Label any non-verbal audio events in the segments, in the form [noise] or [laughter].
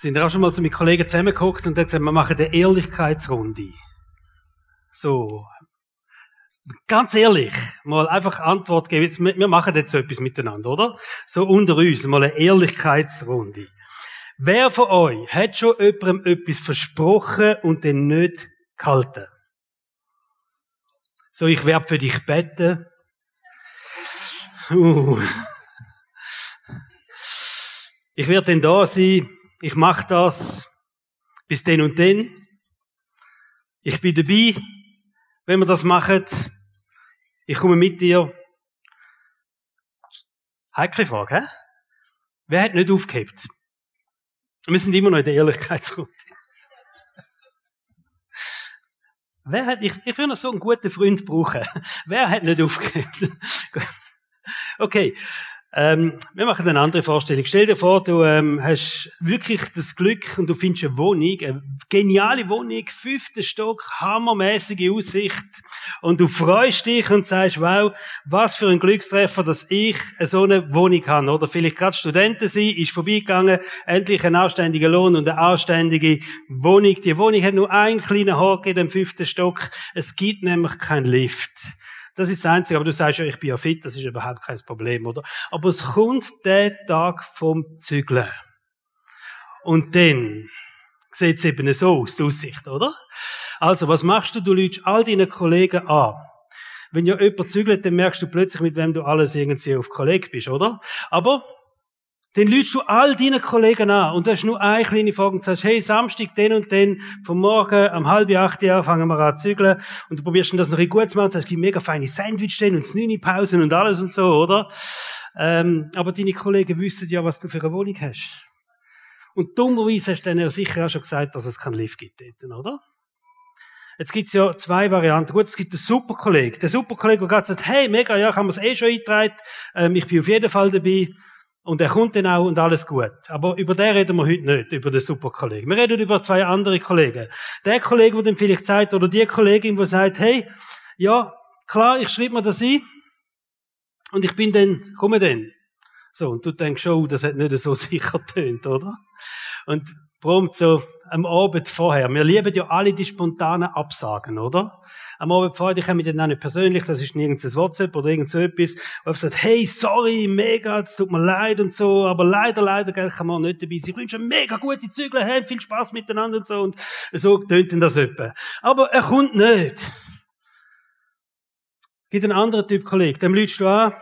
Sind wir auch schon mal so mit Kollegen zusammengeguckt und gesagt, wir machen eine Ehrlichkeitsrunde. So. Ganz ehrlich, mal einfach Antwort geben. Jetzt, wir machen jetzt so etwas miteinander, oder? So unter uns, mal eine Ehrlichkeitsrunde. Wer von euch hat schon jemandem etwas versprochen und den nicht gehalten? So, ich werde für dich beten. Uh. Ich werde denn da sein ich mache das bis den und den. Ich bin dabei, wenn wir das machen. Ich komme mit dir. Heikle Frage, hä? Wer hat nicht aufgehebt? Wir sind immer noch in der Ehrlichkeitsrunde. Wer hat, ich, ich will noch so einen guten Freund brauchen. Wer hat nicht aufgehebt? [laughs] okay. Ähm, wir machen eine andere Vorstellung. Stell dir vor, du ähm, hast wirklich das Glück und du findest eine Wohnung, eine geniale Wohnung, fünfter Stock, hammermäßige Aussicht und du freust dich und sagst, wow, was für ein Glückstreffer, dass ich so eine Wohnung habe. Oder vielleicht gerade Studenten sein, ist vorbeigegangen, endlich ein anständiger Lohn und eine anständige Wohnung. Die Wohnung hat nur einen kleinen Haken dem fünften Stock. Es gibt nämlich keinen Lift. Das ist das Einzige. Aber du sagst ja, ich bin ja fit, das ist überhaupt kein Problem, oder? Aber es kommt der Tag vom Zügeln. Und dann sieht es eben so aus, die Aussicht, oder? Also, was machst du? Du lügst all deine Kollegen an. Wenn ja jemand zügelt, dann merkst du plötzlich, mit wem du alles irgendwie auf Kolleg bist, oder? Aber dann lügst du all deinen Kollegen an und du hast nur eine kleine Frage und sagst, hey, Samstag, den und den, vom Morgen, um halb acht Uhr fangen wir an zu zügeln und du probierst das noch gut zu machen und sagst, gibt mega feine Sandwich denn und snüni Pausen und alles und so, oder? Ähm, aber deine Kollegen wissen ja, was du für eine Wohnung hast. Und dummerweise hast du dann ja sicher auch schon gesagt, dass es keinen Lift gibt dort, oder? Jetzt gibt's ja zwei Varianten. Gut, es gibt einen Superkollegen. Der Superkollege, der gerade sagt, hey, mega, ja, ich habe es eh schon eingetragen, ähm, ich bin auf jeden Fall dabei. Und er kommt dann auch und alles gut. Aber über den reden wir heute nicht, über den Superkollegen. Wir reden über zwei andere Kollegen. Der Kollege, der dann vielleicht sagt, oder die Kollegin, die sagt, hey, ja, klar, ich schreibe mir das ein. Und ich bin dann, komme dann. So, und du denkst schon, das hat nicht so [laughs] sicher tönt, oder? Und prompt so am Abend vorher. Wir lieben ja alle die spontanen Absagen, oder? Am Abend vorher, die kommen dann auch nicht persönlich, das ist nirgends WhatsApp oder irgend so etwas, wo sagt, hey, sorry, mega, es tut mir leid und so, aber leider, leider, gell, kann man nicht dabei sein. Ich wünsche mega gute Zügel, hey, viel Spaß miteinander und so, und so tönt denn das etwa. Aber er kommt nicht. Gibt einen anderen Typ Kollege, dem lügst du an,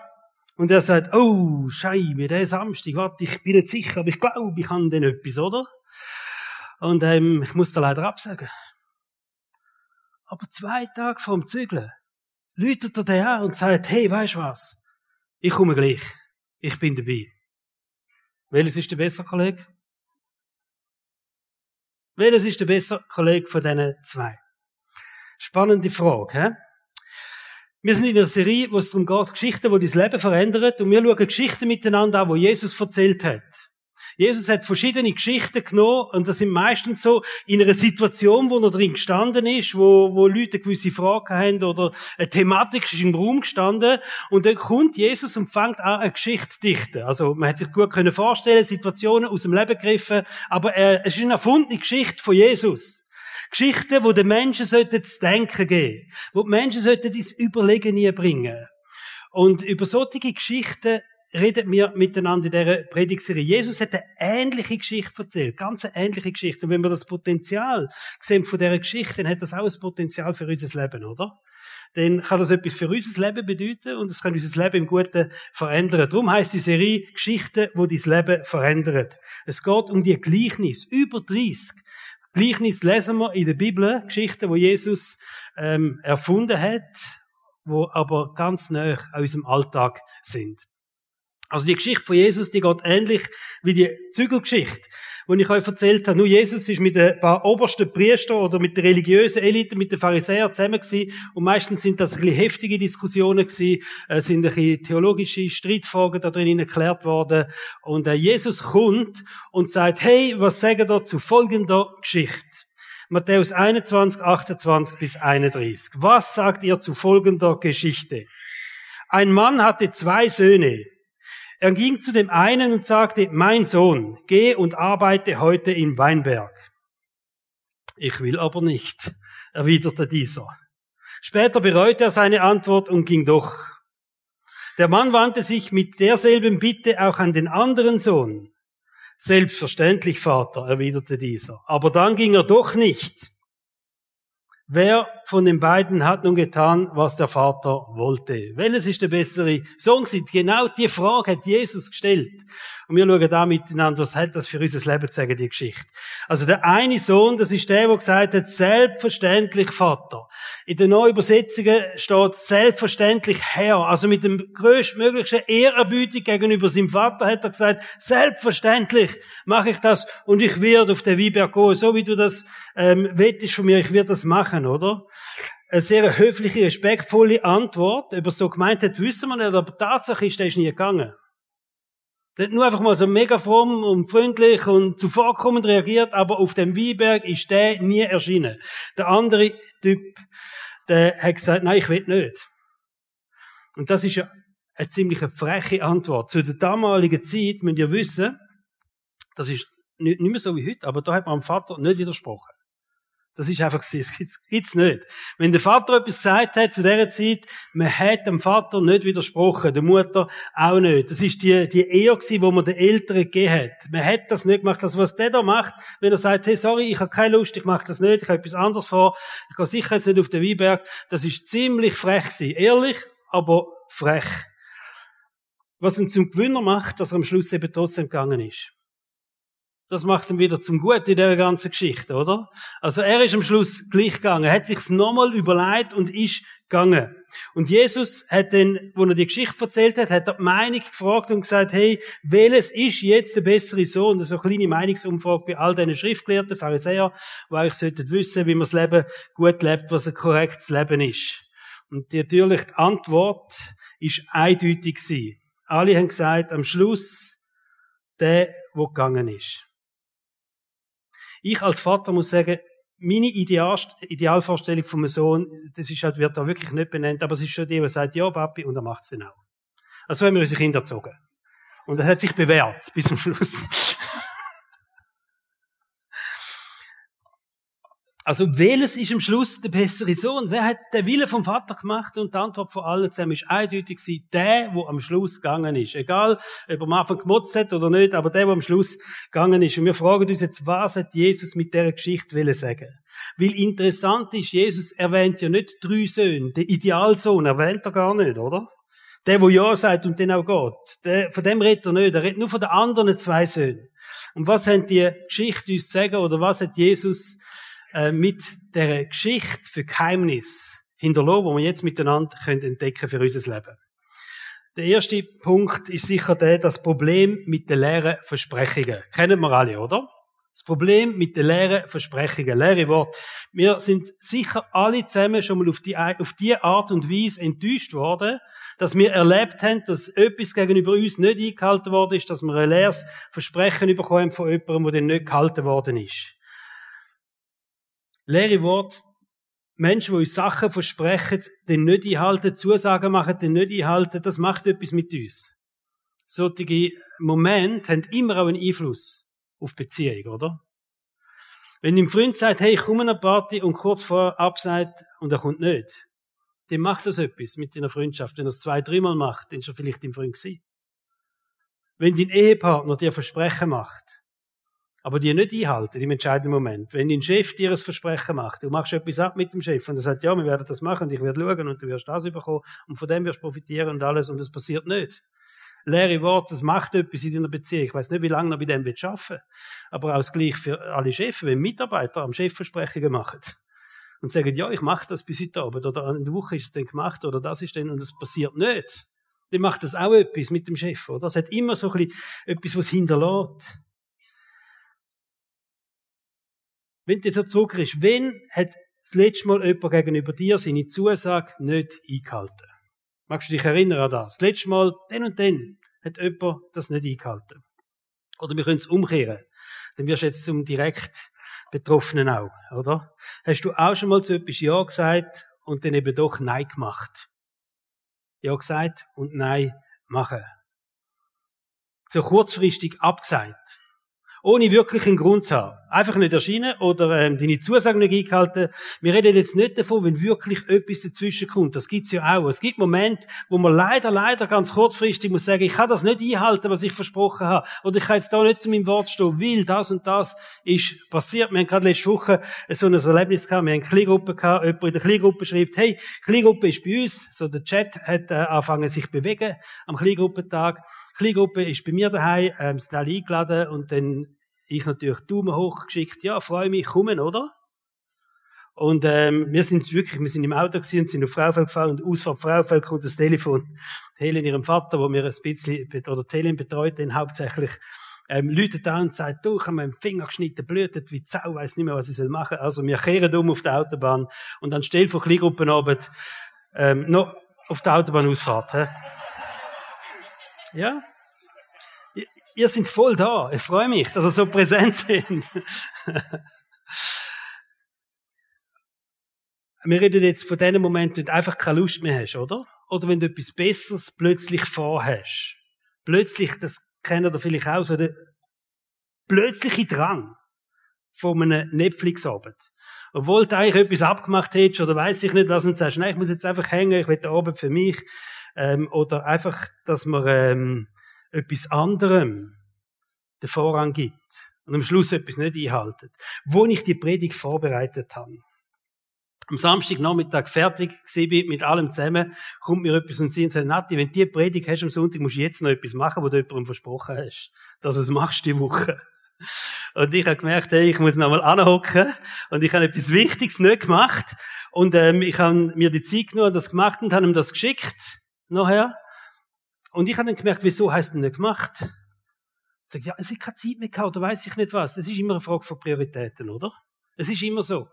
und er sagt, oh, Scheibe, der Samstag, warte, ich bin nicht sicher, aber ich glaube, ich kann denn etwas, oder? Und ähm, ich muss da leider absagen. Aber zwei Tage vorm Zügeln läutet er den an und sagt, hey, du was? Ich komme gleich. Ich bin dabei. Welches ist der bessere Kollege? Welches ist der bessere Kollege von diesen zwei? Spannende Frage, hä? Wir sind in einer Serie, wo es darum geht, Geschichten, die dein Leben verändern. Und wir schauen Geschichten miteinander an, die Jesus erzählt hat. Jesus hat verschiedene Geschichten genommen und das sind meistens so in einer Situation, wo er drin gestanden ist, wo, wo Leute gewisse Fragen haben oder eine Thematik ist im Raum gestanden und dann kommt Jesus und fängt an, eine Geschichte zu dichten. Also man hat sich gut können vorstellen, Situationen aus dem Leben gegriffen, aber er, es ist eine erfundene Geschichte von Jesus. Geschichten, wo den Menschen zu denken geben, wo die Menschen sollten ins Überlegen bringen. Und über solche Geschichten reden wir miteinander in dieser Predigserie. Jesus hat eine ähnliche Geschichte erzählt, ganz eine ähnliche Geschichte. Und wenn wir das Potenzial sehen von dieser Geschichte, dann hat das auch ein Potenzial für unser Leben, oder? Dann kann das etwas für unser Leben bedeuten und es kann unser Leben im Guten verändern. Darum heißt die Serie Geschichten, wo dein Leben verändert. Es geht um die Gleichnis, über 30. Gleichnis lesen wir in der Bibel, Geschichten, wo Jesus ähm, erfunden hat, wo aber ganz nah an unserem Alltag sind. Also die Geschichte von Jesus, die geht ähnlich wie die Zügelgeschichte, die ich euch erzählt habe. Nur Jesus ist mit ein paar obersten Priestern oder mit der religiösen Elite, mit den Pharisäern zusammen gewesen. Und meistens sind das ein bisschen heftige Diskussionen gewesen, äh, sind ein bisschen theologische Streitfragen da drin erklärt worden. Und äh, Jesus kommt und sagt, hey, was sagen da zu folgender Geschichte? Matthäus 21, 28 bis 31. Was sagt ihr zu folgender Geschichte? Ein Mann hatte zwei Söhne. Er ging zu dem einen und sagte, mein Sohn, geh und arbeite heute im Weinberg. Ich will aber nicht, erwiderte dieser. Später bereute er seine Antwort und ging doch. Der Mann wandte sich mit derselben Bitte auch an den anderen Sohn. Selbstverständlich, Vater, erwiderte dieser. Aber dann ging er doch nicht. Wer von den beiden hat nun getan, was der Vater wollte? Welches ist der bessere Sohn? Genau die Frage hat Jesus gestellt. Und wir schauen da miteinander, was hat das für unser Leben zu sagen, die Geschichte. Also der eine Sohn, das ist der, der gesagt hat, selbstverständlich Vater. In den neuen Übersetzungen steht selbstverständlich Herr. Also mit dem größtmöglichen Ehrerbietung gegenüber seinem Vater hat er gesagt, selbstverständlich mache ich das und ich werde auf den Weinberg gehen, so wie du das ähm, wettest von mir, ich werde das machen, oder? Eine sehr höfliche, respektvolle Antwort. Ob er so gemeint hat, wissen wir nicht, aber Tatsache ist, der ist nie gegangen. Der hat nur einfach mal so mega fromm und freundlich und zuvorkommend reagiert, aber auf dem Weinberg ist der nie erschienen. Der andere Typ, der hat gesagt, nein, ich will nicht. Und das ist ja eine ziemlich freche Antwort. Zu der damaligen Zeit müsst ihr wissen, das ist nicht mehr so wie heute, aber da hat man dem Vater nicht widersprochen. Das ist einfach so. Das gibt's, nicht. Wenn der Vater etwas gesagt hat zu dieser Zeit, man hat dem Vater nicht widersprochen, der Mutter auch nicht. Das ist die, die Ehe gewesen, wo man den Eltern gegeben hat. Man hat das nicht gemacht. Das, was der da macht, wenn er sagt, hey, sorry, ich habe keine Lust, ich mache das nicht, ich habe etwas anderes vor, ich gehe sicher jetzt nicht auf den Weinberg, das ist ziemlich frech gewesen. Ehrlich, aber frech. Was ihn zum Gewinner macht, dass er am Schluss eben trotzdem gegangen ist. Das macht ihn wieder zum Gut in der ganzen Geschichte, oder? Also er ist am Schluss gleich gegangen, hat sich's nochmal überlegt und ist gegangen. Und Jesus hat dann, wo er die Geschichte erzählt hat, hat er die Meinung gefragt und gesagt, hey, welches ist jetzt der bessere Sohn? Ist eine kleine Meinungsumfrage bei all diesen Schriftgelehrten, Pharisäer, die eigentlich sollten wissen, wie man das Leben gut lebt, was ein korrektes Leben ist. Und die, natürlich die Antwort ist eindeutig gewesen. Alle haben gesagt, am Schluss der, wo gegangen ist. Ich als Vater muss sagen, meine Ideal, Idealvorstellung von einem Sohn, das ist halt, wird da wirklich nicht benannt, aber es ist schon die, der sagt, ja, Papi, und er macht es dann auch. Also haben wir unsere Kinder erzogen. Und er hat sich bewährt, bis zum Schluss. Also, welches ist am Schluss der bessere Sohn? Wer hat den Willen vom Vater gemacht? Und die Antwort von allen zusammen ist eindeutig gewesen, der, wo am Schluss gegangen ist. Egal, ob er am Anfang gemotzt hat oder nicht, aber der, wo am Schluss gegangen ist. Und wir fragen uns jetzt, was hat Jesus mit dieser Geschichte wollen sagen? Weil interessant ist, Jesus erwähnt ja nicht drei Söhne. Den Idealsohn erwähnt er gar nicht, oder? Der, wo Ja sagt und den auch geht. Der, von dem redet er nicht. Er redet nur von den anderen zwei Söhnen. Und was haben die Geschichte uns zu sagen? Oder was hat Jesus äh, mit der Geschichte für Geheimnis hinterlassen, wo wir jetzt miteinander können entdecken für unser Leben. Der erste Punkt ist sicher der, das Problem mit den leeren Versprechungen. Kennen wir alle, oder? Das Problem mit den leeren Versprechungen, leere Worte. Wir sind sicher alle zusammen schon mal auf die, auf die Art und Weise enttäuscht worden, dass wir erlebt haben, dass etwas gegenüber uns nicht eingehalten worden ist, dass wir ein leeres Versprechen bekommen von jemandem, der dann nicht gehalten worden ist leere Worte, Menschen, die uns Sachen versprechen, den nicht einhalten, Zusagen machen, den nicht einhalten, das macht etwas mit uns. Solche Momente haben immer auch einen Einfluss auf Beziehung, oder? Wenn ein Freund sagt, hey, ich komme an eine Party und kurz vor abseit und er kommt nicht, dann macht das etwas mit deiner Freundschaft. Wenn er es zwei, dreimal macht, dann ist er vielleicht dein Freund gewesen. Wenn dein Ehepartner dir Versprechen macht, aber die nicht einhalten im entscheidenden Moment. Wenn dein Chef dir ein Versprechen macht, du machst etwas ab mit dem Chef und er sagt, ja, wir werden das machen und ich werde schauen und du wirst das bekommen und von dem wirst du profitieren und alles und es passiert nicht. Leere Worte, das macht etwas in deiner Beziehung. Ich weiß nicht, wie lange du bei dem willst arbeiten aber auch das Gleiche für alle Chefs, wenn Mitarbeiter am Chef Versprechungen machen und sagen, ja, ich mache das bis heute Abend oder in der Woche ist es dann gemacht oder das ist dann und es passiert nicht. Dann macht das auch etwas mit dem Chef, oder? Es hat immer so ein bisschen etwas, was hinterlässt. Wenn du jetzt zurückkommst, wenn hat das letzte Mal jemand gegenüber dir seine Zusage nicht eingehalten? Magst du dich erinnern an das? Das letzte Mal, den und den, hat jemand das nicht eingehalten. Oder wir können es umkehren. Dann wirst du jetzt zum direkt Betroffenen auch, oder? Hast du auch schon mal zu etwas Ja gesagt und dann eben doch Nein gemacht? Ja gesagt und Nein machen. so kurzfristig abgesagt ohne wirklich einen Grund zu haben. Einfach nicht erscheinen oder ähm, deine Zusagen nicht eingehalten. Wir reden jetzt nicht davon, wenn wirklich etwas dazwischen kommt. Das gibt's ja auch. Es gibt Momente, wo man leider, leider ganz kurzfristig muss sagen, ich kann das nicht einhalten, was ich versprochen habe. Oder ich kann jetzt da nicht zu meinem Wort stehen, weil das und das ist passiert. Wir haben gerade letzte Woche so ein Erlebnis gehabt. Wir haben eine Kleingruppe gehabt. Jemand in der Kleingruppe schreibt, hey, Kleingruppe ist bei uns. So der Chat hat äh, angefangen sich bewegen am Kleingruppentag. Kleingruppe ist bei mir daheim, ähm, sind alle eingeladen und dann ich natürlich Daumen hoch geschickt, ja, freue mich, kommen, oder? Und ähm, wir sind wirklich, wir sind im Auto gewesen sind auf Fraufeld gefahren und Ausfahrt Fraufeld kommt das Telefon. Helen, ihrem Vater, wo mir ein bisschen, oder Helen betreut, den hauptsächlich, ähm, läutet an und sagt, du, ich habe mir den Finger geschnitten, blutet wie Zau, weiß nicht mehr, was ich soll machen. Also wir kehren um auf der Autobahn und dann stell vor Kleingruppenabend, ähm, noch auf der Autobahnausfahrt. He? Ja? Ihr seid voll da. Ich freue mich, dass ihr so präsent sind. Wir reden jetzt von dem Moment, wenn du einfach keine Lust mehr hast, oder? Oder wenn du etwas Besseres plötzlich vorhast. Plötzlich, das kennt ihr vielleicht auch, so der plötzliche Drang von einem Netflix-Abend. Obwohl du eigentlich etwas abgemacht hättest oder weiß ich nicht was und sagst, nein, ich muss jetzt einfach hängen, ich will den Abend für mich. Ähm, oder einfach, dass man ähm, etwas anderem den Vorrang gibt und am Schluss etwas nicht einhalten. Wo ich die Predigt vorbereitet habe. Am Samstagnachmittag fertig bin mit allem zusammen, kommt mir etwas und sie sagt, Nati, wenn du die Predigt hast am Sonntag, musst du jetzt noch etwas machen, wo du jemandem versprochen hast, dass du es machst die Woche. Und ich habe gemerkt, hey, ich muss nochmal anhocken und ich habe etwas Wichtiges nicht gemacht und ähm, ich habe mir die Zeit genommen und das gemacht und habe ihm das geschickt nachher und ich habe dann gemerkt, wieso heißt denn nicht gemacht? Ich sage, ja, es ist keine Zeit mehr gehabt, oder weiß ich nicht was. Es ist immer eine Frage von Prioritäten, oder? Es ist immer so.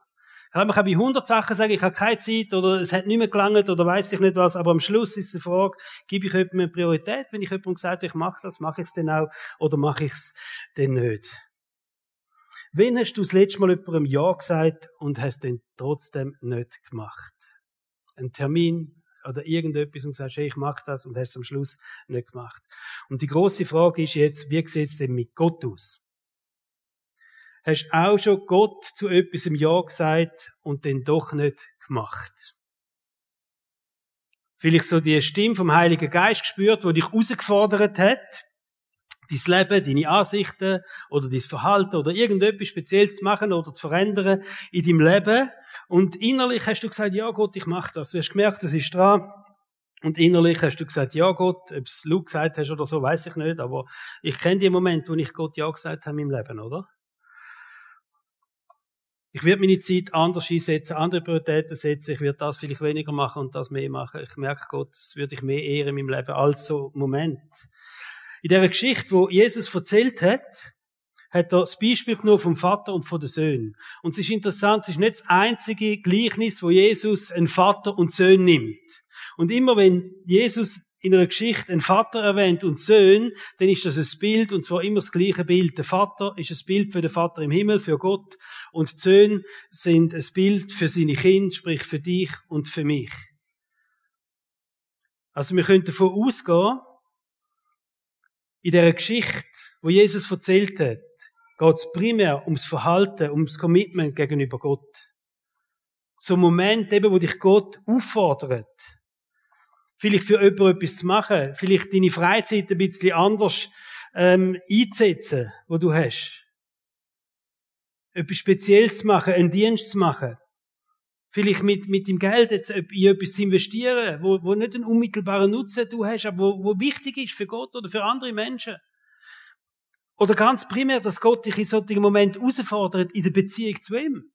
Man kann bei 100 Sachen sagen, ich habe keine Zeit, oder es hat nicht mehr gelangt, oder weiß ich nicht was, aber am Schluss ist die Frage, gebe ich jemandem eine Priorität? Wenn ich jemandem gesagt ich mache das, mache ich es denn auch, oder mache ich es denn nicht? Wen hast du das letzte Mal jemandem Ja gesagt und hast den trotzdem nicht gemacht? Ein Termin, oder irgendetwas und sagst, hey, ich mache das und hast es am Schluss nicht gemacht. Und die große Frage ist jetzt, wie sieht es denn mit Gott aus? Hast auch schon Gott zu etwas im Ja gesagt und dann doch nicht gemacht? Vielleicht so die Stimme vom Heiligen Geist gespürt, wo dich herausgefordert hat, dein Leben, deine Ansichten oder dein Verhalten oder irgendetwas Spezielles zu machen oder zu verändern in deinem Leben. Und innerlich hast du gesagt, ja Gott, ich mache das. Du hast gemerkt, das ist dran. Und innerlich hast du gesagt, ja Gott, ob es Luke gesagt hast oder so, weiß ich nicht, aber ich kenne die Moment, wo ich Gott ja gesagt habe meinem Leben, oder? Ich werde meine Zeit anders einsetzen, andere Prioritäten setzen, ich werde das vielleicht weniger machen und das mehr machen. Ich merke Gott, das würde ich mehr ehren in meinem Leben als so Moment. In der Geschichte, wo Jesus erzählt hat, hat er das Beispiel genommen vom Vater und von den Söhnen. Und es ist interessant, es ist nicht das einzige Gleichnis, wo Jesus einen Vater und Söhne nimmt. Und immer wenn Jesus in einer Geschichte einen Vater erwähnt und Söhne, dann ist das ein Bild, und zwar immer das gleiche Bild. Der Vater ist ein Bild für den Vater im Himmel, für Gott, und die Söhne sind ein Bild für seine Kinder, sprich für dich und für mich. Also wir können davon ausgehen, in der Geschichte, wo Jesus erzählt hat, geht es primär ums Verhalten, ums Commitment gegenüber Gott. So ein Moment eben, wo dich Gott auffordert, vielleicht für jemanden etwas zu machen, vielleicht deine Freizeit ein bisschen anders ähm, einzusetzen, wo du hast. Etwas Spezielles zu machen, einen Dienst zu machen. Vielleicht mit, mit dem Geld jetzt in etwas investieren, wo, wo nicht einen unmittelbaren Nutzen du hast, aber wo, wo wichtig ist für Gott oder für andere Menschen. Oder ganz primär, dass Gott dich in solchen Momenten herausfordert in der Beziehung zu ihm.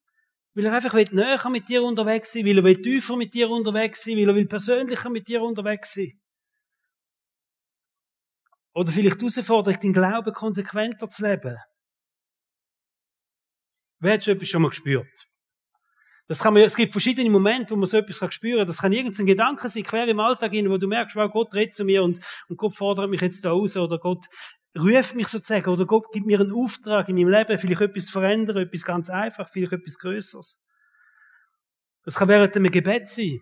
Weil er einfach will näher mit dir unterwegs sein, weil er will tiefer mit dir unterwegs sein, weil er will persönlicher mit dir unterwegs sein. Oder vielleicht herausfordert den Glauben konsequenter zu leben. Wer hat schon etwas schon mal gespürt? Das kann man, es gibt verschiedene Momente, wo man so etwas kann spüren kann. Das kann irgendein Gedanke sein, quer im Alltag hin, wo du merkst, wow, Gott redet zu mir und, und Gott fordert mich jetzt da raus oder Gott ruft mich sozusagen oder Gott gibt mir einen Auftrag in meinem Leben, vielleicht etwas verändern, etwas ganz einfach, vielleicht etwas Größeres. Das kann während einem Gebet sein.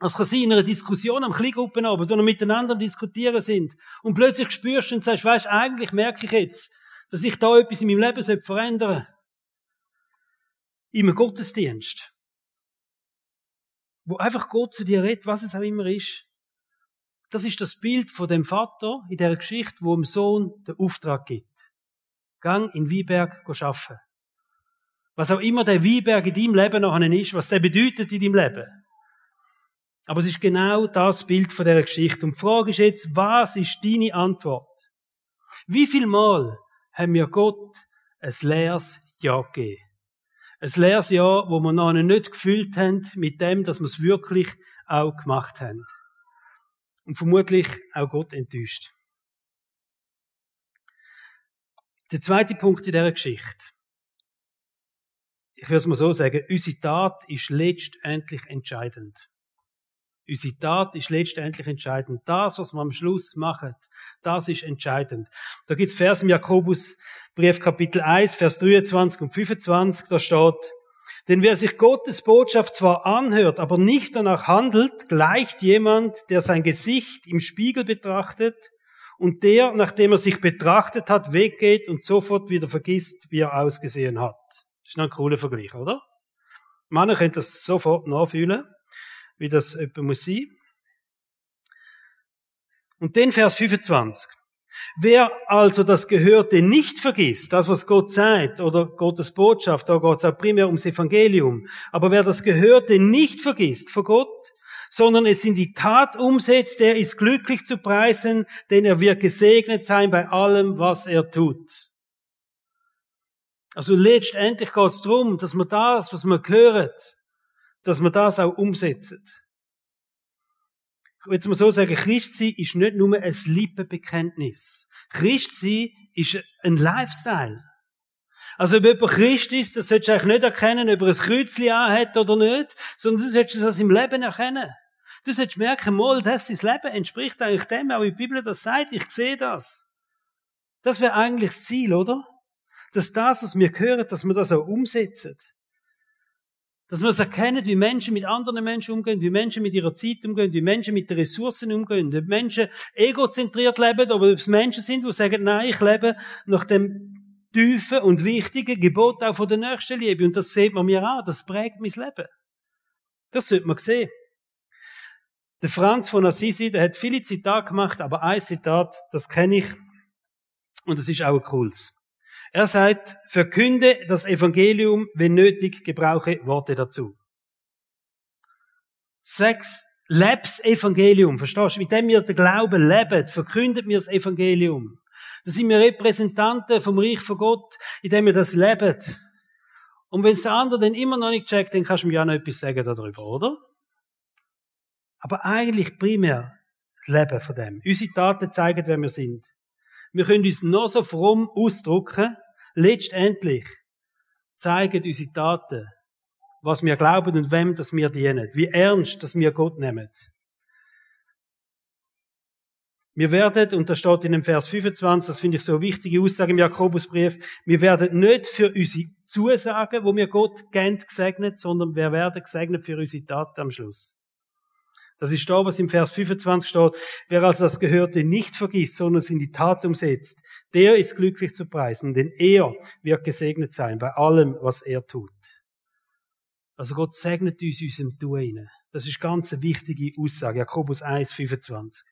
Das kann sein in einer Diskussion am Kleingruppenabend, wo wir miteinander diskutieren sind. Und plötzlich spürst du und sagst, weißt, eigentlich merke ich jetzt, dass ich da etwas in meinem Leben verändern sollte. In Gottesdienst. Wo einfach Gott zu dir redet, was es auch immer ist. Das ist das Bild von dem Vater in der Geschichte, wo dem Sohn den Auftrag gibt. Gang in Wieberg arbeiten. Was auch immer der Wieberg in deinem Leben noch ist, was der bedeutet in deinem Leben. Aber es ist genau das Bild von der Geschichte. Und die Frage ist jetzt, was ist deine Antwort? Wie viel Mal haben wir Gott ein leeres Ja gegeben? Ein leeres Ja, wo wir noch nicht gefühlt haben mit dem, dass wir es wirklich auch gemacht haben. Und vermutlich auch Gott enttäuscht. Der zweite Punkt in dieser Geschichte. Ich würde es mal so sagen, unsere Tat ist letztendlich entscheidend. Unsere Tat ist letztendlich entscheidend. Das, was wir am Schluss machen, das ist entscheidend. Da gibt es Vers im Jakobusbrief Kapitel 1, Vers 23 und 25, da steht, denn wer sich Gottes Botschaft zwar anhört, aber nicht danach handelt, gleicht jemand, der sein Gesicht im Spiegel betrachtet und der, nachdem er sich betrachtet hat, weggeht und sofort wieder vergisst, wie er ausgesehen hat. Das ist ein cooler Vergleich, oder? Männer können das sofort nachfühlen wie das etwa muss sein. Und den Vers 25. Wer also das Gehörte nicht vergisst, das was Gott sagt oder Gottes Botschaft, da es auch primär ums Evangelium, aber wer das Gehörte nicht vergisst vor Gott, sondern es in die Tat umsetzt, der ist glücklich zu preisen, denn er wird gesegnet sein bei allem, was er tut. Also letztendlich geht es darum, dass man das, was man hört, dass man das auch umsetzt. Ich mal so sagen, Christsein ist nicht nur ein Lippenbekenntnis. Christsein ist ein Lifestyle. Also ob jemand Christ ist, das solltest du eigentlich nicht erkennen, ob er ein Kreuzchen anhat oder nicht, sondern du solltest es im Leben erkennen. Du solltest merken, mal, das ist Leben entspricht eigentlich dem, auch die Bibel das sagt, ich sehe das. Das wäre eigentlich das Ziel, oder? Dass das, was wir hören, dass wir das auch umsetzen. Dass wir es erkennen, wie Menschen mit anderen Menschen umgehen, wie Menschen mit ihrer Zeit umgehen, wie Menschen mit den Ressourcen umgehen, ob Menschen egozentriert leben oder ob es Menschen sind, die sagen, nein, ich lebe nach dem tiefen und wichtigen Gebot auch von der Nächstenliebe. Und das sieht man mir an, das prägt mein Leben. Das sollte man sehen. Der Franz von Assisi, der hat viele Zitate gemacht, aber ein Zitat, das kenne ich, und das ist auch ein cooles. Er sagt, verkünde das Evangelium, wenn nötig, gebrauche Worte dazu. Sechs, lebs Evangelium, verstehst du? Mit dem wir den Glauben leben, verkündet mir das Evangelium. Da sind wir Repräsentanten vom Reich von Gott, indem wir das leben. Und wenn es der andere dann immer noch nicht checkt, dann kannst du mir auch noch etwas sagen darüber, oder? Aber eigentlich primär das Leben von dem. Unsere Taten zeigen, wer wir sind. Wir können uns noch so fromm ausdrücken. Letztendlich zeigen unsere Taten, was wir glauben und wem das wir dienen. Wie ernst, dass wir Gott nehmen. Wir werden, und das steht in dem Vers 25, das finde ich so eine wichtige Aussage im Jakobusbrief, wir werden nicht für unsere Zusagen, wo wir Gott kennt, gesegnet, sondern wir werden gesegnet für unsere Taten am Schluss. Das ist da, was im Vers 25 steht. Wer also das Gehörte nicht vergisst, sondern es in die Tat umsetzt, der ist glücklich zu preisen, denn er wird gesegnet sein bei allem, was er tut. Also Gott segnet uns unserem Tun. Das ist ganz eine wichtige Aussage. Jakobus 1, 25.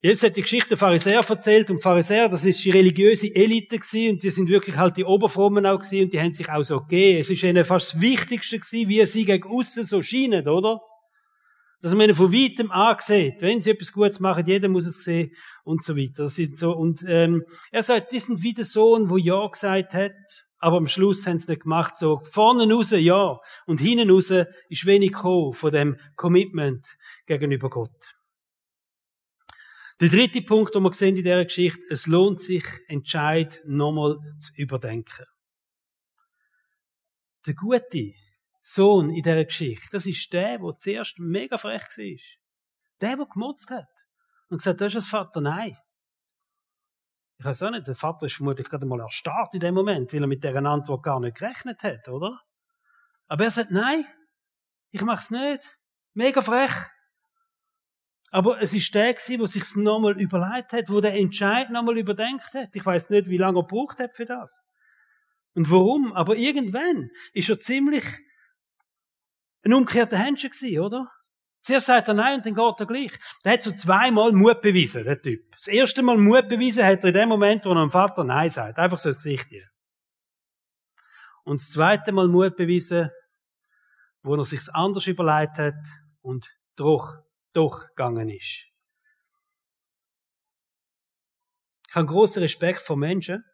Jetzt hat die Geschichte der Pharisäer erzählt und Pharisäer, das ist die religiöse Elite gewesen und die sind wirklich halt die Oberfrommen auch gewesen und die haben sich auch so gegeben. Es ist ihnen fast das Wichtigste gewesen, wie sie gegen außen so scheinen, oder? Dass man ihnen von weitem ansieht, wenn sie etwas Gutes machen, jeder muss es sehen und so weiter. Das sind so, und ähm, er sagt, die sind wie der Sohn, wo Ja gesagt hat, aber am Schluss haben sie nicht gemacht, so vorne raus Ja und hinten raus ist wenig gekommen von dem Commitment gegenüber Gott. Der dritte Punkt, den wir sehen in dieser Geschichte, es lohnt sich, Entscheid nochmal zu überdenken. Der Gute, Sohn in dieser Geschichte, das ist der, der zuerst mega frech war. Der, der gemotzt hat. Und gesagt, das ist das Vater, nein. Ich weiß auch nicht, der Vater ist vermutlich gerade mal erstarrt in dem Moment, weil er mit dieser Antwort gar nicht gerechnet hat, oder? Aber er sagt, nein, ich mach's nicht. Mega frech. Aber es ist der gewesen, der sich's nochmal überlegt hat, wo der Entscheid nochmal überdenkt hat. Ich weiß nicht, wie lange er gebraucht hat für das. Und warum? Aber irgendwann ist er ziemlich ein umgekehrter Händchen gewesen, oder? Zuerst sagt er nein und dann geht er gleich. Der hat so zweimal Mut bewiesen, der Typ. Das erste Mal Mut bewiesen hat er in dem Moment, wo er dem Vater nein sagt. Einfach so ins Gesicht hier. Und das zweite Mal Mut bewiesen, wo er sich's anders überlegt hat und doch durchgegangen ist. Ich habe großen Respekt vor Menschen,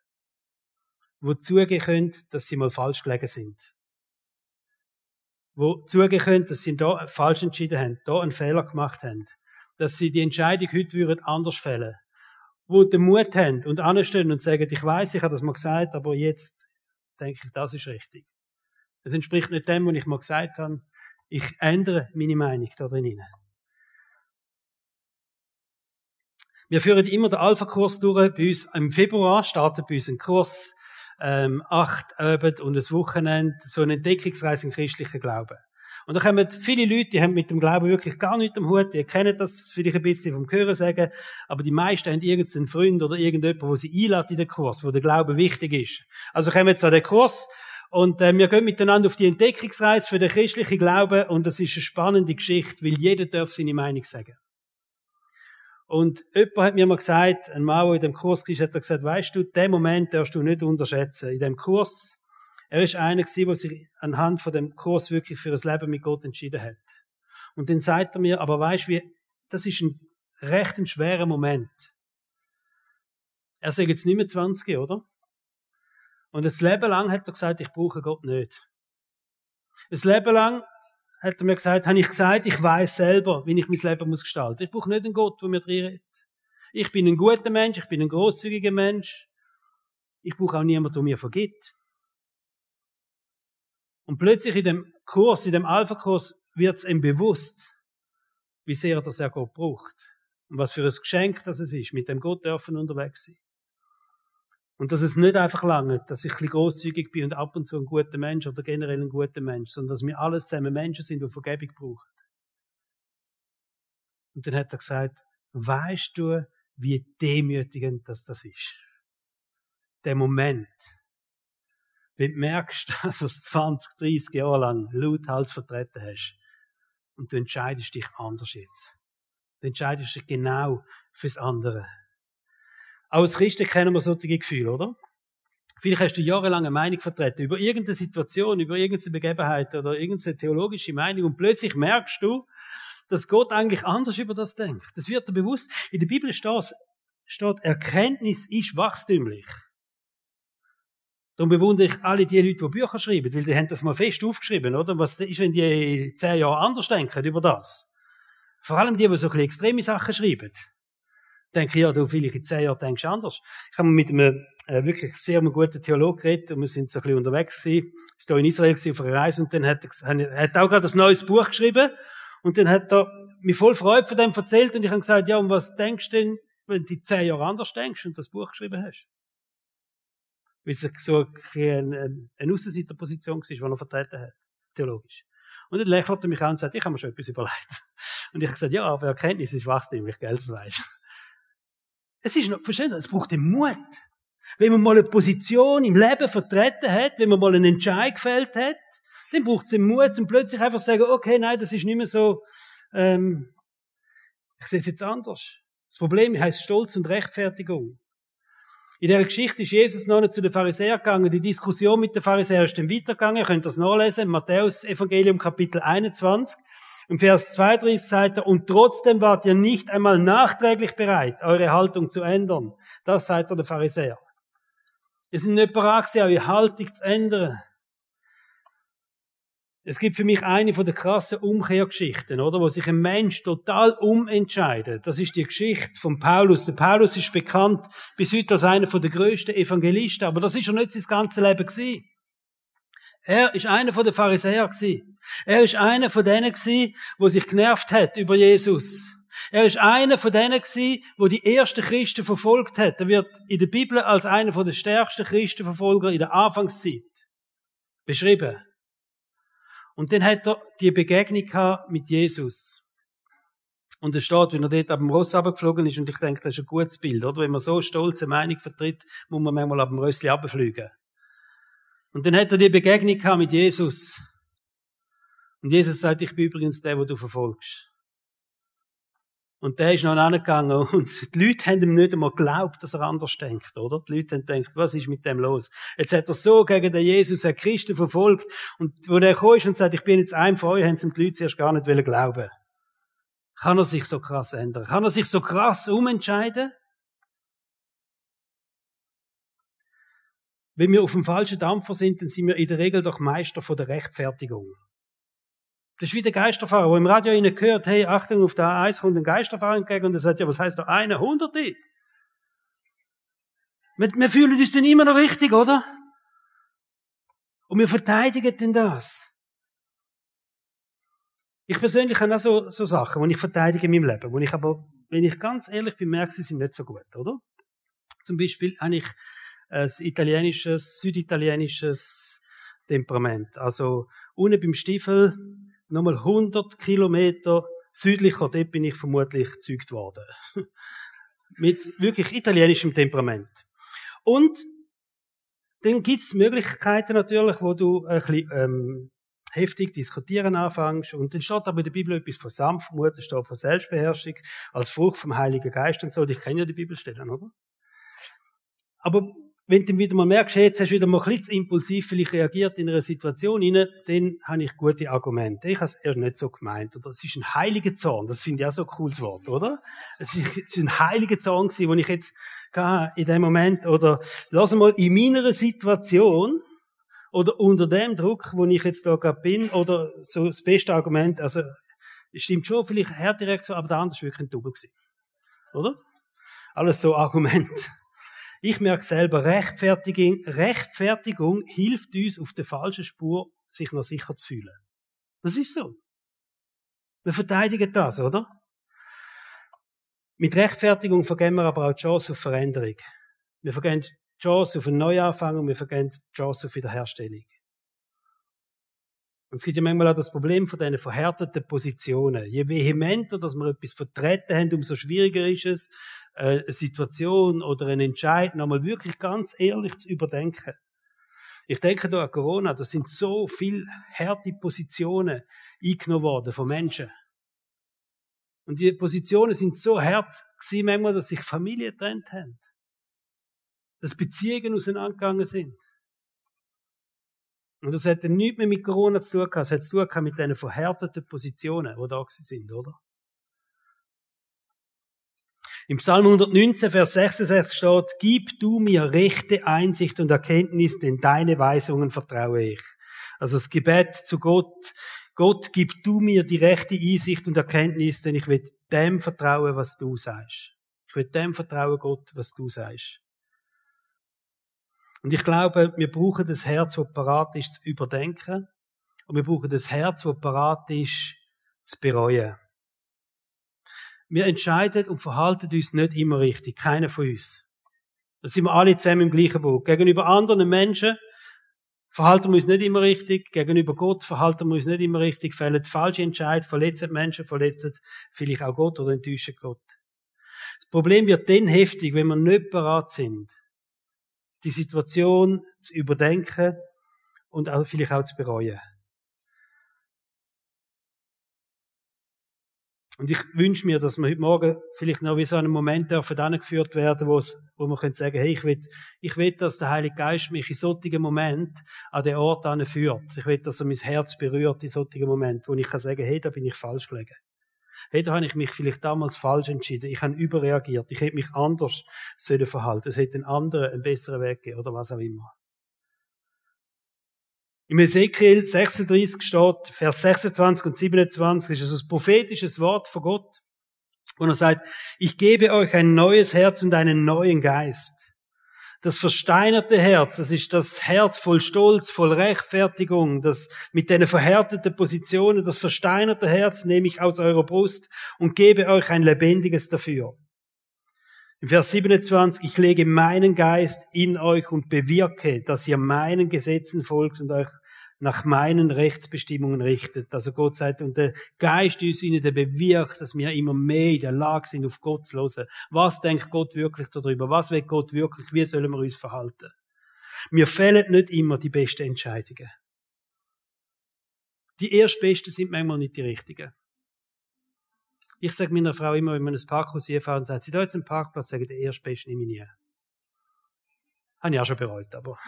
die zugeben können, dass sie mal falsch gelegen sind. Die zugeben können, dass sie da falsch entschieden haben, da einen Fehler gemacht haben. Dass sie die Entscheidung heute würden anders fällen. Wo den Mut haben und anstehen und sagen, ich weiß, ich habe das mal gesagt, aber jetzt denke ich, das ist richtig. Es entspricht nicht dem, was ich mal gesagt habe. Ich ändere meine Meinung da drin. Wir führen immer den Alpha-Kurs durch. Bei uns im Februar startet bei uns ein Kurs, ähm, acht Abend und ein Wochenende, so eine Entdeckungsreise im christlichen Glauben. Und da kommen viele Leute, die haben mit dem Glauben wirklich gar nichts am Hut, die kennen das vielleicht ein bisschen vom Hören sagen, aber die meisten haben irgendeinen Freund oder irgendjemand, wo sie einladen in den Kurs, wo der Glaube wichtig ist. Also kommen jetzt an den Kurs und äh, wir gehen miteinander auf die Entdeckungsreise für den christlichen Glauben und das ist eine spannende Geschichte, weil jeder darf seine Meinung sagen. Und jemand hat mir mal gesagt, ein Mann, der in dem Kurs war, hat gesagt, weißt du, den Moment darfst du nicht unterschätzen. In dem Kurs, er ist einer gewesen, der sich anhand von dem Kurs wirklich für das Leben mit Gott entschieden hat. Und dann sagt er mir, aber weißt du, das ist ein recht ein schwerer Moment. Er sagt jetzt nicht mehr 20, oder? Und das Leben lang hat er gesagt, ich brauche Gott nicht. Das Leben lang hat er mir gesagt, habe ich gesagt, ich weiß selber, wie ich mein Leben muss gestalten. Ich brauche nicht einen Gott, der mir drin redet. Ich bin ein guter Mensch, ich bin ein großzügiger Mensch. Ich brauche auch niemanden, der mir vergibt. Und plötzlich in dem Kurs, in dem Alpha-Kurs, wird es ihm bewusst, wie sehr das er Gott braucht. Und was für ein Geschenk das es ist, mit dem Gott dürfen unterwegs sein. Und dass es nicht einfach lange, dass ich ein bisschen großzügig bin und ab und zu ein guter Mensch oder generell ein guter Mensch, sondern dass wir alles zusammen Menschen sind, die Vergebung brauchen. Und dann hat er gesagt, weißt du, wie demütigend das, das ist? Der Moment, wenn du merkst, [laughs] dass du es 20, 30 Jahre lang lauthals vertreten hast und du entscheidest dich anders jetzt. Du entscheidest dich genau fürs andere. Auch als Christen kennen wir solche Gefühle, oder? Vielleicht hast du jahrelang eine Meinung vertreten über irgendeine Situation, über irgendeine Begebenheit oder irgendeine theologische Meinung und plötzlich merkst du, dass Gott eigentlich anders über das denkt. Das wird dir bewusst. In der Bibel steht, steht Erkenntnis ist wachstümlich. Darum bewundere ich alle die Leute, die Bücher schreiben, weil die haben das mal fest aufgeschrieben, oder? Was ist, wenn die zehn Jahre anders denken über das? Vor allem die, die so ein bisschen extreme Sachen schreiben denke ich, ja, du vielleicht in zehn Jahren denkst anders. Ich habe mit einem äh, wirklich sehr guten Theologen geredet und wir sind so ein bisschen unterwegs gewesen. Ich war in Israel auf einer Reise und dann hat er, hat auch gerade ein neues Buch geschrieben und dann hat er mir voll Freude von dem erzählt und ich habe gesagt, ja, und was denkst du denn, wenn du zehn Jahre anders denkst und das Buch geschrieben hast? Weil es so eine, eine Aussenseiterposition war, die er vertreten hat, theologisch. Und dann lächelte er mich an und sagte, ich habe mir schon etwas überlegt. [laughs] Und ich habe gesagt, ja, aber Erkenntnis ist wachstumlich, gell, das weißt. Es ist noch, verstehen es braucht den Mut. Wenn man mal eine Position im Leben vertreten hat, wenn man mal einen Entscheid gefällt hat, dann braucht es den Mut, um plötzlich einfach zu sagen, okay, nein, das ist nicht mehr so, ähm, ich sehe es jetzt anders. Das Problem heißt Stolz und Rechtfertigung. In der Geschichte ist Jesus noch nicht zu den Pharisäern gegangen. Die Diskussion mit den Pharisäern ist dann weitergegangen. Ihr könnt das nachlesen. Matthäus Evangelium Kapitel 21. Im Vers 32 sagt er, und trotzdem wart ihr nicht einmal nachträglich bereit, eure Haltung zu ändern. Das seid ihr der Pharisäer. Ihr seid nicht bereit eure Haltung zu ändern. Es gibt für mich eine von der krassen Umkehrgeschichten, oder? Wo sich ein Mensch total umentscheidet. Das ist die Geschichte von Paulus. Der Paulus ist bekannt bis heute als einer von der größten Evangelisten, aber das ist er nicht sein ganzes Leben gewesen. Er ist einer von den Pharisäern gewesen. Er ist einer von denen gewesen, wo sich genervt hat über Jesus. Er ist einer von denen gewesen, wo die ersten Christen verfolgt hat. Er wird in der Bibel als einer von den stärksten Christenverfolger in der Anfangszeit beschrieben. Und dann hat er die Begegnung mit Jesus. Und er steht, wenn er dort ab dem Ross runtergeflogen ist, und ich denke, das ist ein gutes Bild, oder? Wenn man so stolze Meinung vertritt, muss man manchmal ab dem Rössli runterfliegen. Und dann hat er die Begegnung gehabt mit Jesus. Und Jesus sagt, ich bin übrigens der, wo du verfolgst. Und der ist noch angegangen [laughs] und die Leute haben ihm nicht einmal geglaubt, dass er anders denkt, oder? Die Leute haben gedacht, was ist mit dem los? Jetzt hat er so gegen den Jesus, den Christen verfolgt und wo der kam und sagt, ich bin jetzt ein von euch, haben sie die Leute zuerst gar nicht glauben Kann er sich so krass ändern? Kann er sich so krass umentscheiden? Wenn wir auf dem falschen Dampfer sind, dann sind wir in der Regel doch Meister von der Rechtfertigung. Das ist wie der Geisterfahrer, wo im Radio ihnen gehört, hey, Achtung, auf der A1 kommt ein Geisterfahrer entgegen und er sagt, ja, was heißt da eine Hunderte? Wir, wir fühlen uns dann immer noch richtig, oder? Und wir verteidigen denn das. Ich persönlich habe auch so, so Sachen, die ich verteidige in meinem Leben, wo ich aber, wenn ich ganz ehrlich bin, merke, sie sind nicht so gut, oder? Zum Beispiel habe ich ein italienisches, süditalienisches Temperament. Also, unten beim Stiefel nochmal 100 Kilometer südlicher, dort bin ich vermutlich gezeugt worden. [laughs] Mit wirklich italienischem Temperament. Und dann gibt's Möglichkeiten natürlich, wo du ein bisschen, ähm, heftig diskutieren anfängst. Und dann steht aber in der Bibel etwas von Sanftmut, es steht von Selbstbeherrschung, als Frucht vom Heiligen Geist und so. Ich kenne ja die Bibelstellen, oder? Aber wenn du wieder mal merkst, jetzt hast du wieder mal ein bisschen impulsiv vielleicht reagiert in einer Situation rein, dann habe ich gute Argumente. Ich habe es eher nicht so gemeint. Oder es ist ein heiliger Zorn. Das finde ich auch so ein cooles Wort, oder? Es ist ein heiliger Zorn gewesen, den ich jetzt in dem Moment, oder lass mal in meiner Situation, oder unter dem Druck, wo ich jetzt da gerade bin, oder so das beste Argument, also, es stimmt schon, vielleicht Härtereaktion, aber der andere ist wirklich ein Double gewesen. Oder? Alles so Argument. Ich merke selber, Rechtfertigung, Rechtfertigung hilft uns auf der falschen Spur, sich noch sicher zu fühlen. Das ist so. Wir verteidigen das, oder? Mit Rechtfertigung vergeben wir aber auch die Chance auf Veränderung. Wir vergeben die Chance auf einen Neuanfang und wir vergeben die Chance auf Wiederherstellung. Und es gibt ja manchmal auch das Problem von diesen verhärteten Positionen. Je vehementer, dass wir etwas vertreten haben, umso schwieriger ist es, eine Situation oder einen Entscheid nochmal wirklich ganz ehrlich zu überdenken. Ich denke da an Corona, da sind so viele harte Positionen eingenommen worden von Menschen. Und die Positionen sind so hart gewesen, manchmal, dass sich Familien getrennt haben. Dass Beziehungen auseinandergegangen sind. Und das hat nichts mehr mit Corona zu tun gehabt. Es hat zu tun mit diesen verhärteten Positionen, die da sind, oder? Im Psalm 119, Vers 66 steht, Gib du mir rechte Einsicht und Erkenntnis, denn deine Weisungen vertraue ich. Also das Gebet zu Gott, Gott, gib du mir die rechte Einsicht und Erkenntnis, denn ich will dem vertrauen, was du sagst. Ich will dem vertrauen, Gott, was du sagst. Und ich glaube, wir brauchen das Herz, das parat ist, zu überdenken. Und wir brauchen das Herz, das parat ist, zu bereuen. Wir entscheiden und verhalten uns nicht immer richtig. Keiner von uns. Da sind wir alle zusammen im gleichen Boot. Gegenüber anderen Menschen verhalten wir uns nicht immer richtig. Gegenüber Gott verhalten wir uns nicht immer richtig. Fällen falsche Entscheidungen, verletzen Menschen, verletzen vielleicht auch Gott oder enttäuschen Gott. Das Problem wird dann heftig, wenn wir nicht parat sind, die Situation zu überdenken und auch vielleicht auch zu bereuen. Und ich wünsche mir, dass wir heute Morgen vielleicht noch wie so einen Moment dürfen geführt werden, wo, man können sagen, hey, ich will, ich will, dass der Heilige Geist mich in solchen Moment an den Ort führt. Ich will, dass er mein Herz berührt in solchen Moment, wo ich kann sagen, hey, da bin ich falsch gelegen. Hey, da habe ich mich vielleicht damals falsch entschieden. Ich habe überreagiert. Ich hätte mich anders sollen verhalten. Es hätte einen anderen, einen besseren Weg gegeben oder was auch immer. Im Ezekiel 36 steht, Vers 26 und 27, ist es ein prophetisches Wort von Gott, wo er sagt, ich gebe euch ein neues Herz und einen neuen Geist. Das versteinerte Herz, das ist das Herz voll Stolz, voll Rechtfertigung, das mit den verhärteten Positionen, das versteinerte Herz nehme ich aus eurer Brust und gebe euch ein lebendiges dafür. Im Vers 27, ich lege meinen Geist in euch und bewirke, dass ihr meinen Gesetzen folgt und euch nach meinen Rechtsbestimmungen richtet. Also Gott sagt, und der Geist uns ihnen, der bewirkt, dass wir immer mehr in der Lage sind, auf Gott zu hören. Was denkt Gott wirklich darüber? Was will Gott wirklich? Wie sollen wir uns verhalten? Mir fehlen nicht immer die besten Entscheidungen. Die erstbesten sind manchmal nicht die richtigen. Ich sage meiner Frau immer, wenn wir ins Parkhaus hier fahren, sagt sie, da jetzt einen Parkplatz, sage ich, der erstbeste nehme ich nie. Habe ich auch schon bereut, aber.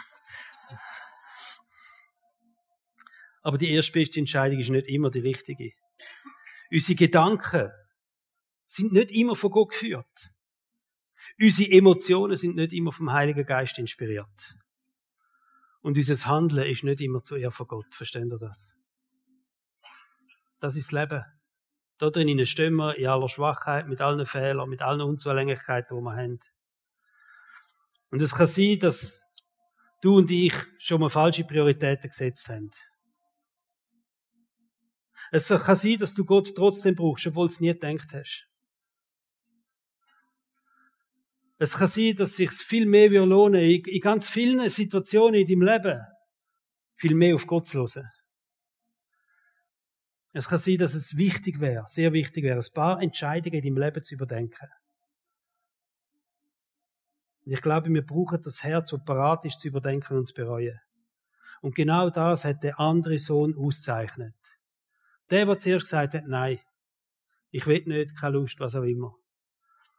Aber die erstbeste Entscheidung ist nicht immer die richtige. [laughs] Unsere Gedanken sind nicht immer von Gott geführt. Unsere Emotionen sind nicht immer vom Heiligen Geist inspiriert. Und unser Handeln ist nicht immer zu Ehr von Gott. Versteht ihr das? Das ist das Leben. Da drinnen stehen wir in aller Schwachheit, mit allen Fehlern, mit allen Unzulänglichkeiten, die wir haben. Und es kann sein, dass du und ich schon mal falsche Prioritäten gesetzt haben. Es kann sein, dass du Gott trotzdem brauchst, obwohl du es nie gedacht hast. Es kann sein, dass sich viel mehr lohnen in, in ganz vielen Situationen in deinem Leben viel mehr auf Gott zu hören. Es kann sein, dass es wichtig wäre, sehr wichtig wäre, ein paar Entscheidungen in deinem Leben zu überdenken. Und ich glaube, wir brauchen das Herz, das parat ist, zu überdenken und zu bereuen. Und genau das hat der andere Sohn auszeichnet. Der, der zuerst gesagt hat, nein, ich will nicht, keine Lust, was auch immer.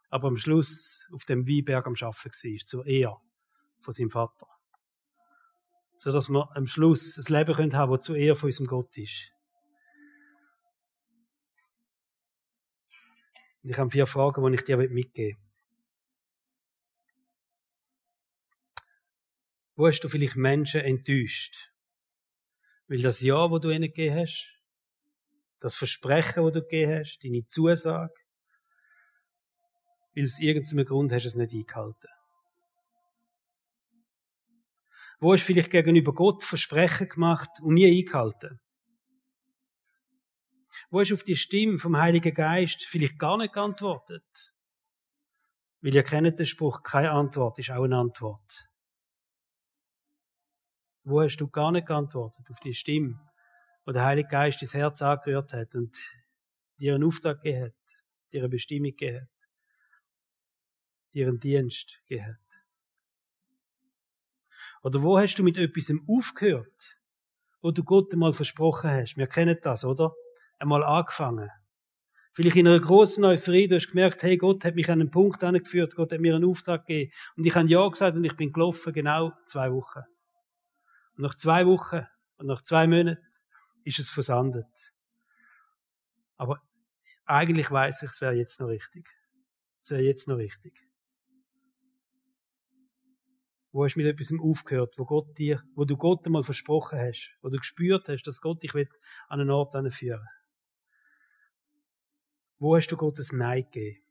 Aber am Schluss auf dem Weinberg am Schaffen war, zur Ehe von seinem Vater. So dass wir am Schluss ein Leben haben können, das zur Ehe von unserem Gott ist. Ich habe vier Fragen, die ich dir mitgeben will. Wo hast du vielleicht Menschen enttäuscht? Weil das Ja, wo du ihnen gegeben hast, das Versprechen, wo du gegeben hast, deine Zusage, weil aus irgendeinem Grund hast du es nicht eingehalten. Wo hast du vielleicht gegenüber Gott Versprechen gemacht und nie eingehalten? Wo hast du auf die Stimme vom Heiligen Geist vielleicht gar nicht geantwortet? Weil ihr kennt den Spruch, keine Antwort ist auch eine Antwort. Wo hast du gar nicht geantwortet auf die Stimme, wo der Heilige Geist dein Herz angerührt hat und dir einen Auftrag gegeben dir eine Bestimmung gegeben dir einen Dienst gegeben? Oder wo hast du mit etwas aufgehört, wo du Gott einmal versprochen hast? Wir kennen das, oder? Einmal angefangen. Vielleicht in einer großen Euphorie, du hast gemerkt, hey, Gott hat mich an einen Punkt angeführt, Gott hat mir einen Auftrag gegeben. Und ich habe Ja gesagt und ich bin gelaufen, genau zwei Wochen. Und nach zwei Wochen und nach zwei Monaten ist es versandet. Aber eigentlich weiß ich, es wäre jetzt noch richtig. Es wäre jetzt noch richtig. Wo hast du mit etwas aufgehört, wo Gott dir, wo du Gott einmal versprochen hast, wo du gespürt hast, dass Gott dich an einen Ort führen Wo hast du Gottes Nein gegeben?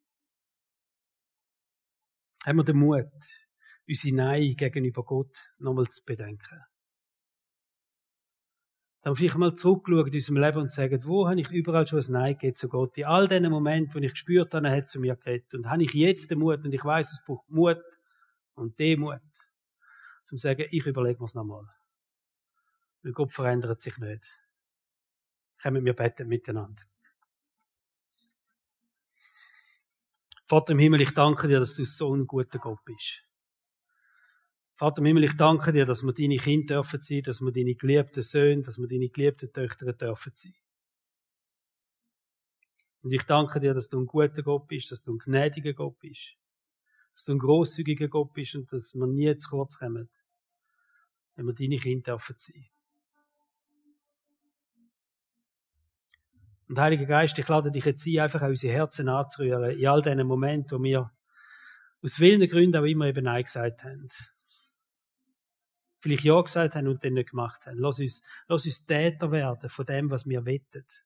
Haben wir den Mut, unsere Nein gegenüber Gott nochmal zu bedenken? Dann vielleicht mal zurückschauen in unserem Leben und sagen, wo habe ich überall schon ein Nein gegeben zu Gott? In all diesen Momenten, wo ich gespürt habe, er hat zu mir geredet. Und habe ich jetzt den Mut, und ich weiß, es braucht Mut und Demut, zum zu sagen, ich überlege mir es nochmal. Weil Gott verändert sich nicht. Kommen wir beten miteinander. Vater im Himmel, ich danke dir, dass du so ein guter Gott bist. Vater im Himmel, ich danke dir, dass wir deine Kinder dürfen sein, dass wir deine geliebten Söhne, dass wir deine geliebten Töchter dürfen sein. Und ich danke dir, dass du ein guter Gott bist, dass du ein gnädiger Gott bist, dass du ein großzügiger Gott bist und dass wir nie zu kurz kommen, wenn wir deine Kinder dürfen sein. Und Heiliger Geist, ich lade dich jetzt ein, einfach an unsere Herzen anzurühren, in all diesen Momenten, wo wir aus vielen Gründen auch immer eben Nein gesagt haben vielleicht Ja gesagt haben und dann nicht gemacht haben. Lass uns, lass uns Täter werden von dem, was wir wettet.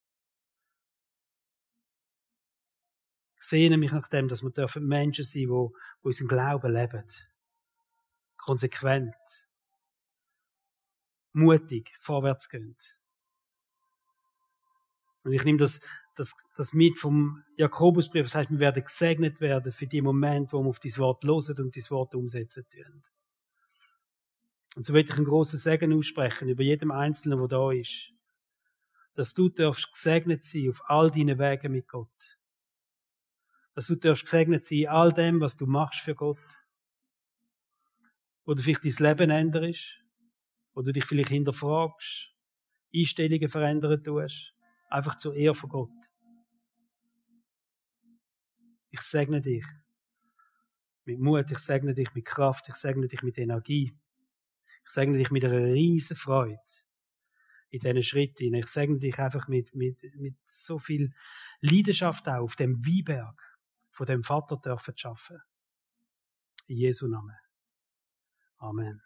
Ich sehne mich nach dem, dass wir dürfen Menschen sein, die, die unseren Glauben leben. Konsequent. Mutig, vorwärts gehen. Und ich nehme das, das, das mit vom Jakobusbrief, das heißt, wir werden gesegnet werden für die Momente, wo wir auf dieses Wort losen und dieses Wort umsetzen tun. Und so will ich einen großen Segen aussprechen über jedem Einzelnen, der da ist. Dass du darfst gesegnet sein auf all deinen Wegen mit Gott. Dass du darfst gesegnet sein in all dem, was du machst für Gott. Wo du vielleicht dein Leben änderst. Wo du dich vielleicht hinterfragst. Einstellungen verändern tust. Einfach zur Ehre von Gott. Ich segne dich mit Mut, ich segne dich mit Kraft, ich segne dich mit Energie. Ich segne dich mit einer riesen Freude in diesen Schritten. Ich segne dich einfach mit, mit, mit so viel Leidenschaft auch auf dem Wieberg von dem Vater dürfen zu schaffen. In Jesu Namen. Amen.